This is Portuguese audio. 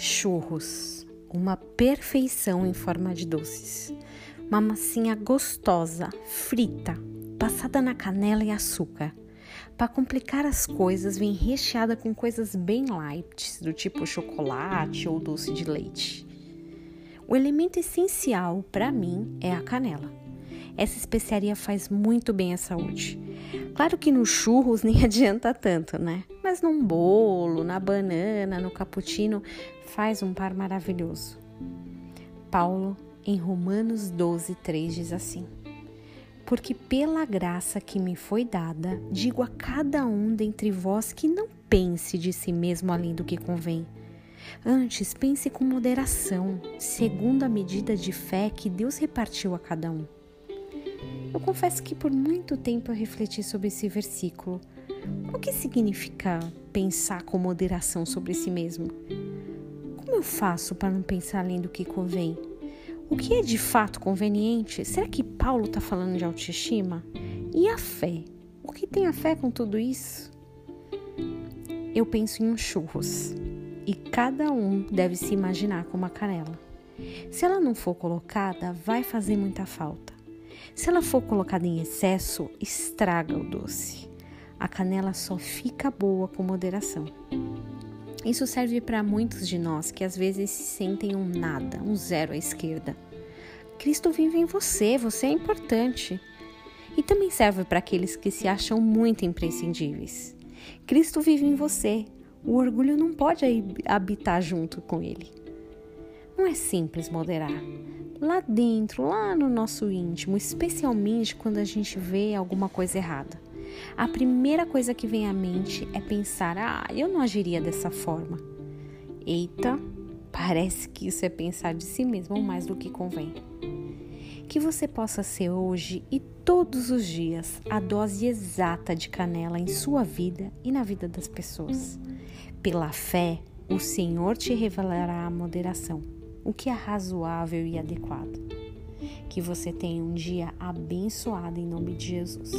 churros, uma perfeição em forma de doces. Uma massinha gostosa, frita, passada na canela e açúcar. Para complicar as coisas, vem recheada com coisas bem light, do tipo chocolate ou doce de leite. O elemento essencial para mim é a canela. Essa especiaria faz muito bem à saúde. Claro que nos churros nem adianta tanto, né? Mas num bolo, na banana, no cappuccino, faz um par maravilhoso. Paulo, em Romanos 12, 3, diz assim: Porque pela graça que me foi dada, digo a cada um dentre vós que não pense de si mesmo além do que convém. Antes, pense com moderação, segundo a medida de fé que Deus repartiu a cada um. Eu confesso que por muito tempo eu refleti sobre esse versículo. O que significa pensar com moderação sobre si mesmo? Como eu faço para não pensar além do que convém? O que é de fato conveniente? Será que Paulo está falando de autoestima? E a fé? O que tem a fé com tudo isso? Eu penso em churros e cada um deve se imaginar com uma canela. Se ela não for colocada, vai fazer muita falta. Se ela for colocada em excesso, estraga o doce. A canela só fica boa com moderação. Isso serve para muitos de nós que às vezes se sentem um nada, um zero à esquerda. Cristo vive em você, você é importante. E também serve para aqueles que se acham muito imprescindíveis. Cristo vive em você. O orgulho não pode habitar junto com ele. Não é simples moderar lá dentro, lá no nosso íntimo, especialmente quando a gente vê alguma coisa errada. A primeira coisa que vem à mente é pensar: ah, eu não agiria dessa forma. Eita, parece que isso é pensar de si mesmo mais do que convém. Que você possa ser hoje e todos os dias a dose exata de canela em sua vida e na vida das pessoas. Pela fé, o Senhor te revelará a moderação o que é razoável e adequado. Que você tenha um dia abençoado em nome de Jesus.